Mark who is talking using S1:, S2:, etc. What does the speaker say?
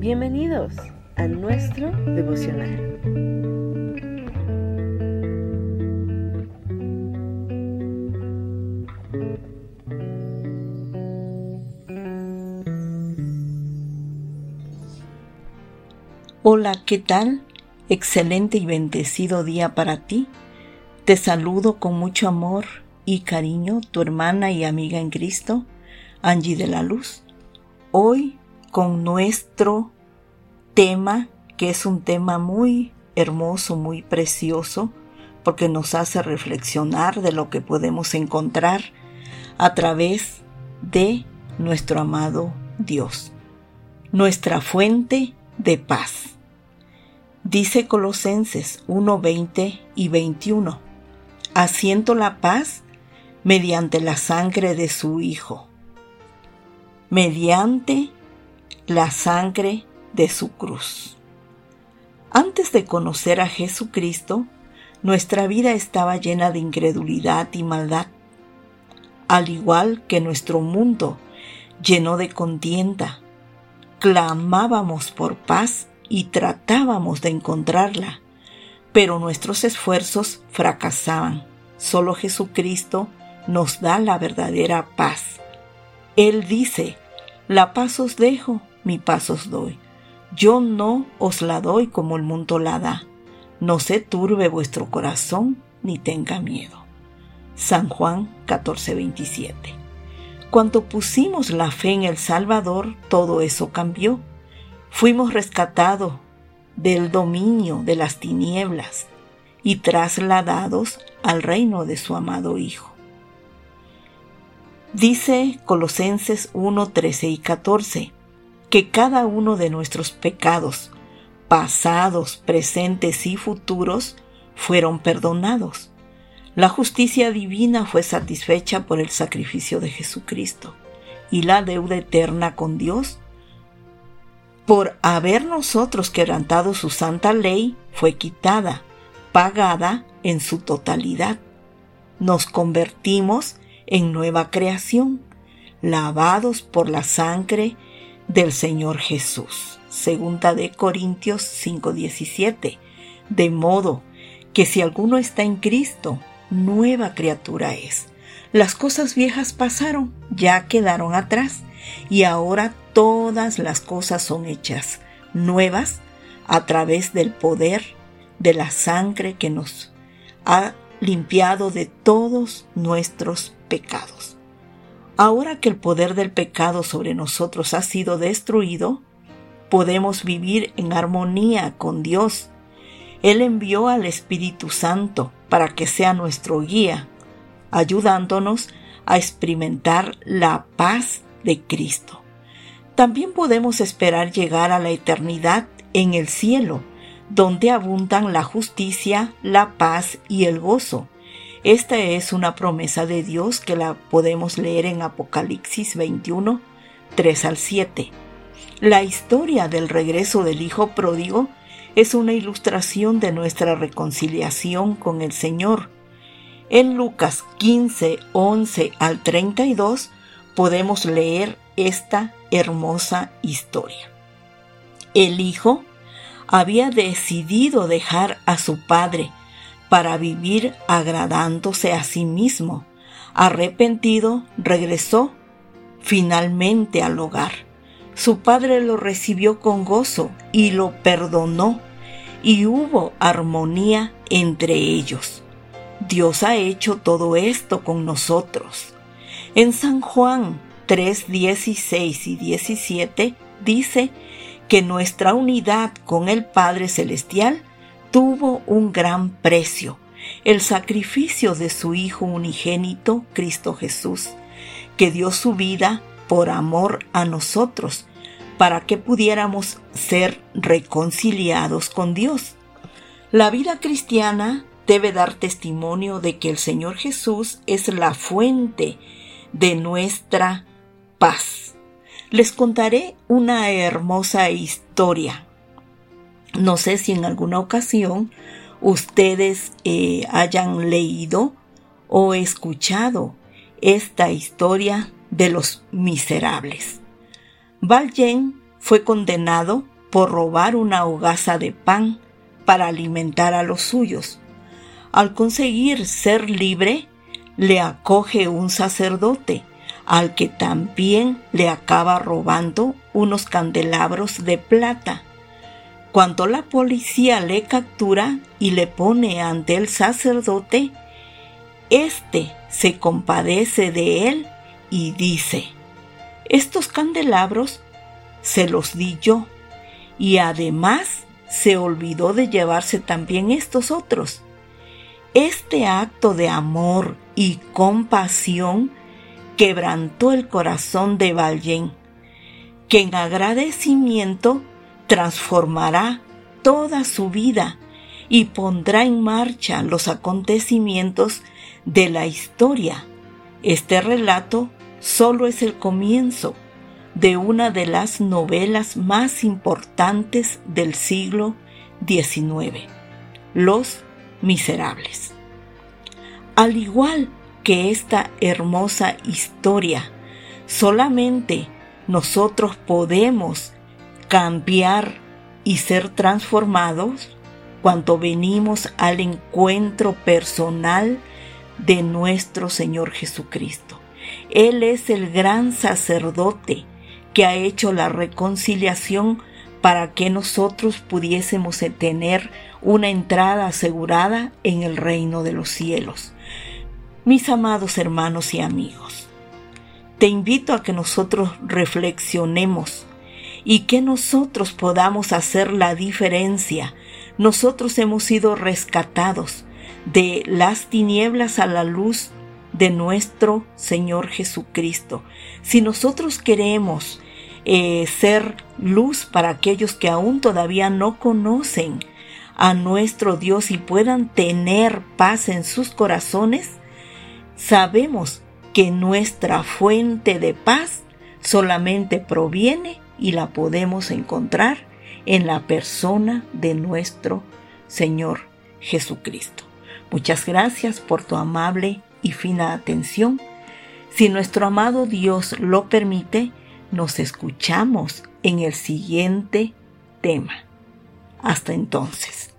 S1: Bienvenidos a nuestro devocional.
S2: Hola, ¿qué tal? Excelente y bendecido día para ti. Te saludo con mucho amor y cariño, tu hermana y amiga en Cristo, Angie de la Luz. Hoy con nuestro tema, que es un tema muy hermoso, muy precioso, porque nos hace reflexionar de lo que podemos encontrar a través de nuestro amado Dios, nuestra fuente de paz. Dice Colosenses 1, 20 y 21, asiento la paz mediante la sangre de su Hijo, mediante la sangre de su cruz. Antes de conocer a Jesucristo, nuestra vida estaba llena de incredulidad y maldad, al igual que nuestro mundo lleno de contienda. Clamábamos por paz y tratábamos de encontrarla, pero nuestros esfuerzos fracasaban. Solo Jesucristo nos da la verdadera paz. Él dice, la paz os dejo, mi paz os doy. Yo no os la doy como el mundo la da. No se turbe vuestro corazón ni tenga miedo. San Juan 14:27. Cuando pusimos la fe en el Salvador, todo eso cambió. Fuimos rescatados del dominio de las tinieblas y trasladados al reino de su amado Hijo. Dice Colosenses 1, 13 y 14 que cada uno de nuestros pecados, pasados, presentes y futuros, fueron perdonados. La justicia divina fue satisfecha por el sacrificio de Jesucristo y la deuda eterna con Dios por haber nosotros quebrantado su santa ley fue quitada, pagada en su totalidad. Nos convertimos en nueva creación, lavados por la sangre del Señor Jesús. Segunda de Corintios 5:17. De modo que si alguno está en Cristo, nueva criatura es. Las cosas viejas pasaron, ya quedaron atrás, y ahora todas las cosas son hechas nuevas a través del poder de la sangre que nos ha limpiado de todos nuestros pecados. Ahora que el poder del pecado sobre nosotros ha sido destruido, podemos vivir en armonía con Dios. Él envió al Espíritu Santo para que sea nuestro guía, ayudándonos a experimentar la paz de Cristo. También podemos esperar llegar a la eternidad en el cielo, donde abundan la justicia, la paz y el gozo esta es una promesa de Dios que la podemos leer en Apocalipsis 21, 3 al 7. La historia del regreso del Hijo pródigo es una ilustración de nuestra reconciliación con el Señor. En Lucas 15, 11 al 32 podemos leer esta hermosa historia. El Hijo había decidido dejar a su Padre para vivir agradándose a sí mismo. Arrepentido, regresó finalmente al hogar. Su padre lo recibió con gozo y lo perdonó, y hubo armonía entre ellos. Dios ha hecho todo esto con nosotros. En San Juan 3, 16 y 17 dice que nuestra unidad con el Padre Celestial tuvo un gran precio, el sacrificio de su Hijo unigénito, Cristo Jesús, que dio su vida por amor a nosotros, para que pudiéramos ser reconciliados con Dios. La vida cristiana debe dar testimonio de que el Señor Jesús es la fuente de nuestra paz. Les contaré una hermosa historia no sé si en alguna ocasión ustedes eh, hayan leído o escuchado esta historia de los miserables. Valjean fue condenado por robar una hogaza de pan para alimentar a los suyos. Al conseguir ser libre, le acoge un sacerdote, al que también le acaba robando unos candelabros de plata. Cuando la policía le captura y le pone ante el sacerdote, éste se compadece de él y dice, estos candelabros se los di yo, y además se olvidó de llevarse también estos otros. Este acto de amor y compasión quebrantó el corazón de Valjean, que en agradecimiento transformará toda su vida y pondrá en marcha los acontecimientos de la historia. Este relato solo es el comienzo de una de las novelas más importantes del siglo XIX, Los Miserables. Al igual que esta hermosa historia, solamente nosotros podemos cambiar y ser transformados cuando venimos al encuentro personal de nuestro Señor Jesucristo. Él es el gran sacerdote que ha hecho la reconciliación para que nosotros pudiésemos tener una entrada asegurada en el reino de los cielos. Mis amados hermanos y amigos, te invito a que nosotros reflexionemos y que nosotros podamos hacer la diferencia. Nosotros hemos sido rescatados de las tinieblas a la luz de nuestro Señor Jesucristo. Si nosotros queremos eh, ser luz para aquellos que aún todavía no conocen a nuestro Dios y puedan tener paz en sus corazones, sabemos que nuestra fuente de paz solamente proviene y la podemos encontrar en la persona de nuestro Señor Jesucristo. Muchas gracias por tu amable y fina atención. Si nuestro amado Dios lo permite, nos escuchamos en el siguiente tema. Hasta entonces.